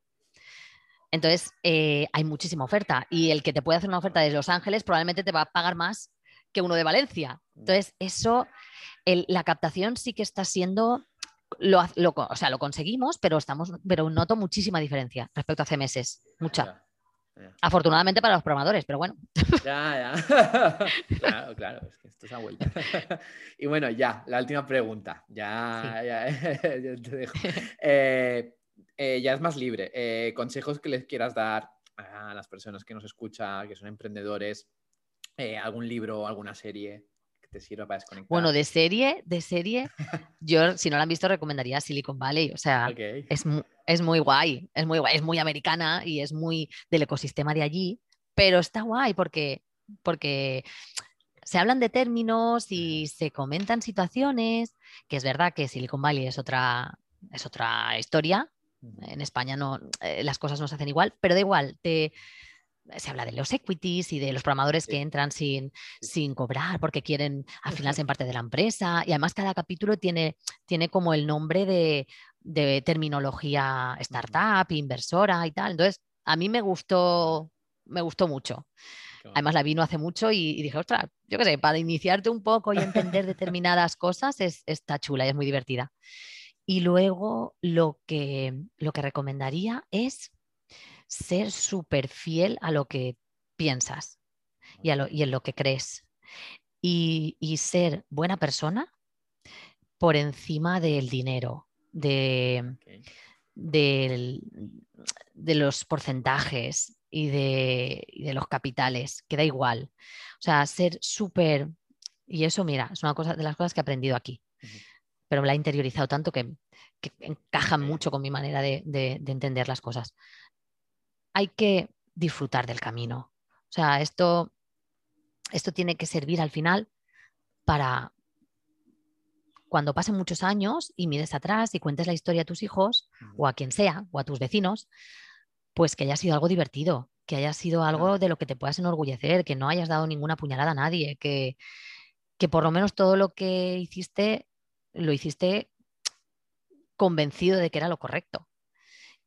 Entonces, eh, hay muchísima oferta y el que te puede hacer una oferta de Los Ángeles probablemente te va a pagar más que uno de Valencia. Entonces, eso, la captación sí que está siendo, lo, o sea, lo conseguimos, pero, estamos, pero noto muchísima diferencia respecto a hace meses, mucha. Afortunadamente para los programadores, pero bueno. Ya, ya. claro, claro, es que esto es a vuelta. y bueno, ya, la última pregunta. Ya, ya, ya, te dejo. Eh, eh, ya es más libre. Eh, consejos que les quieras dar a las personas que nos escuchan, que son emprendedores, eh, algún libro, alguna serie que te sirva para desconectar. Bueno, de serie, de serie, yo si no la han visto recomendaría Silicon Valley. O sea, es, es muy guay, es muy guay, es muy americana y es muy del ecosistema de allí, pero está guay porque, porque se hablan de términos y se comentan situaciones, que es verdad que Silicon Valley es otra, es otra historia, en España no, eh, las cosas no se hacen igual, pero da igual, se habla de los equities y de los programadores que entran sin, sin cobrar porque quieren al final ser parte de la empresa. Y además cada capítulo tiene, tiene como el nombre de, terminología startup, inversora y tal. Entonces, a mí me gustó, me gustó mucho. Además, la vino hace mucho y, dije, ostras, yo qué sé, para iniciarte un poco y entender determinadas cosas es, está chula y es muy divertida. Y luego lo que, lo que recomendaría es ser súper fiel a lo que piensas y, a lo, y en lo que crees. Y, ser buena persona por encima del dinero, de, de, los porcentajes y de, y de, los capitales, que da igual. O sea, ser súper... Y eso, mira, es una cosa de las cosas que he aprendido aquí pero me la he interiorizado tanto que, encaja mucho con mi manera de, entender las cosas. Hay que disfrutar del camino. O sea, esto, esto tiene que servir al final para cuando pasen muchos años y mires atrás y cuentes la historia a tus hijos o a quien sea o a tus vecinos, pues que haya sido algo divertido, que haya sido algo de lo que te puedas enorgullecer, que no hayas dado ninguna puñalada a nadie, que, que por lo menos todo lo que hiciste lo hiciste convencido de que era lo correcto.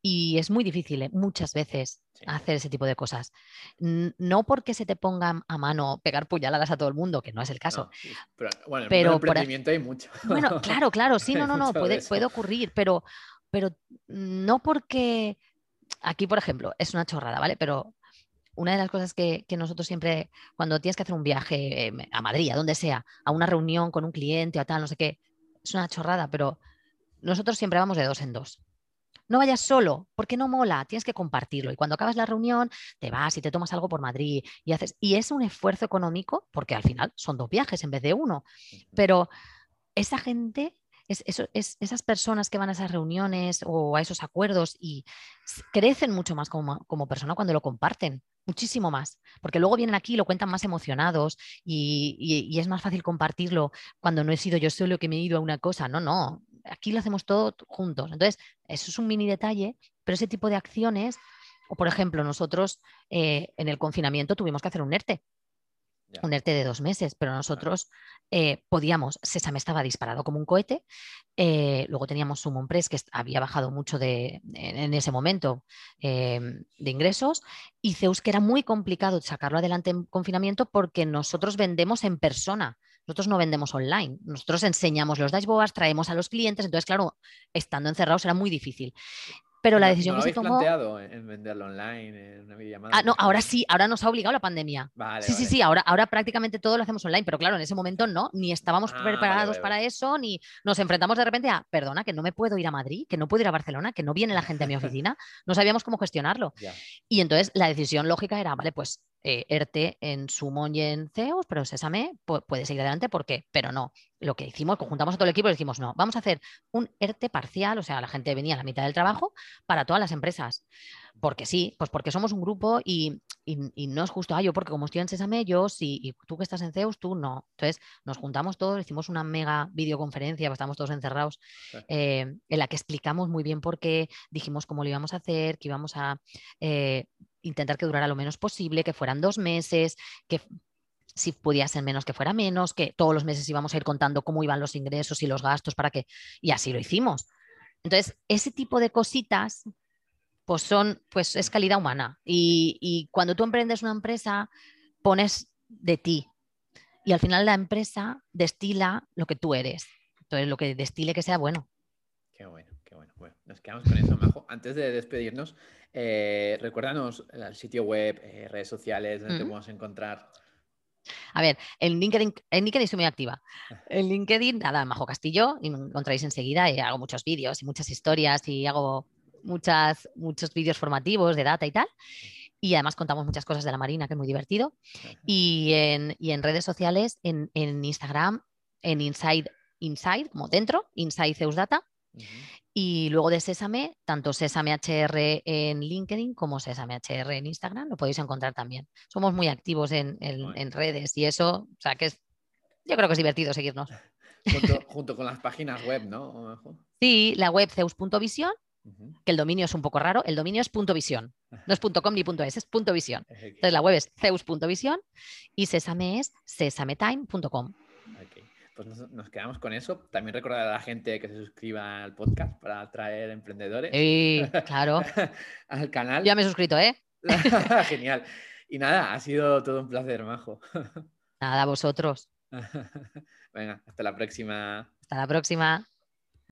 Y es muy difícil ¿eh? muchas veces hacer ese tipo de cosas. No porque se te pongan a mano pegar puñaladas a todo el mundo, que no es el caso. pero, bueno, pero emprendimiento hay mucho. Bueno, claro, claro, sí, no, no, no, puede, puede, ocurrir, pero, pero no porque aquí, por ejemplo, es una chorrada, ¿vale? Pero una de las cosas que, que, nosotros siempre, cuando tienes que hacer un viaje eh, a Madrid, a donde sea, a una reunión con un cliente o tal, no sé qué, es una chorrada, pero nosotros siempre vamos de dos en dos. No vayas solo, porque no mola, tienes que compartirlo. Y cuando acabas la reunión, te vas y te tomas algo por Madrid y haces. Y es un esfuerzo económico, porque al final son dos viajes en vez de uno. Pero esa gente es, esas personas que van a esas reuniones o a esos acuerdos y crecen mucho más como, como persona cuando lo comparten muchísimo más, porque luego vienen aquí y lo cuentan más emocionados y, es más fácil compartirlo cuando no he sido yo solo que me he ido a una cosa, no, no, aquí lo hacemos todo juntos. Entonces, eso es un mini detalle, pero ese tipo de acciones, o por ejemplo, nosotros eh, en el confinamiento tuvimos que hacer un ERTE un ERTE de dos meses, pero nosotros eh, podíamos, Sésame estaba disparado como un cohete, eh, luego teníamos un Press que había bajado mucho de, en, ese momento em, de ingresos y Zeus que era muy complicado sacarlo adelante en confinamiento porque nosotros vendemos en persona. Nosotros no vendemos online, nosotros enseñamos los dashboards, traemos a los clientes, entonces claro, estando encerrados era muy difícil pero la decisión que se tomó. planteado en venderlo online, en una videollamada? Ah, no, ahora sí, ahora nos ha obligado la pandemia. Vale, sí, sí, sí, ahora, ahora prácticamente todo lo hacemos online, pero claro, en ese momento no, ni estábamos ah, preparados para eso, ni nos enfrentamos de repente a, perdona, que no me puedo ir a Madrid, que no puedo ir a Barcelona, que no viene la gente a mi oficina, no sabíamos cómo gestionarlo. Y entonces la decisión lógica era, vale, pues eh, ERTE en Summon y en Zeus, pero Sésame puede seguir adelante, ¿por qué? Pero no, lo que hicimos, conjuntamos a todo el equipo y dijimos, no, vamos a hacer un ERTE parcial, o sea, la gente venía a la mitad del trabajo para todas las empresas. Porque sí, pues porque somos un grupo y, no es justo, ah, yo porque como estoy en Sésame, yo sí, y tú que estás en Zeus, tú no. Entonces nos juntamos todos, hicimos una mega videoconferencia, estamos todos encerrados, eh, en la que explicamos muy bien por qué, dijimos cómo lo íbamos a hacer, que íbamos a... Eh, intentar que durara lo menos posible, que fueran dos meses, que si podía ser menos que fuera menos, que todos los meses íbamos a ir contando cómo iban los ingresos y los gastos para que, y así lo hicimos. Entonces, ese tipo de cositas, pues son, pues es calidad humana. Y, y cuando tú emprendes una empresa, pones de ti. Y al final la empresa destila lo que tú eres. Entonces, lo que destile que sea bueno. Qué bueno, qué bueno. Bueno, nos quedamos con eso, Majo. Antes de despedirnos, eh, recuérdanos el sitio web, eh, redes sociales, donde te podemos encontrar. A ver, en LinkedIn, en LinkedIn estoy muy activa. En LinkedIn, nada, Majo Castillo, y me encontráis enseguida y hago muchos vídeos y muchas historias y hago muchas, muchos vídeos formativos de data y tal. Y además contamos muchas cosas de la Marina, que es muy divertido. Y en, y en redes sociales, en, en, Instagram, en Inside, Inside, como dentro, Inside Zeus Data. Y luego de Sésame, tanto Sésame HR en LinkedIn como Sésame HR en Instagram, lo podéis encontrar también. Somos muy activos en, en, redes y eso, o sea que es, yo creo que es divertido seguirnos. Junto, junto con las páginas web, ¿no? Sí, la web zeus.vision que el dominio es un poco raro, el dominio es punto .visión, no es .com ni .es, es punto .visión. Entonces la web es zeus.visión y sesame es sesametime.com. Pues nos, quedamos con eso. También recordar a la gente que se suscriba al podcast para atraer emprendedores. Sí, claro. al canal. Ya me he suscrito, ¿eh? Genial. Y nada, ha sido todo un placer, Majo. Nada, vosotros. Venga, hasta la próxima. Hasta la próxima.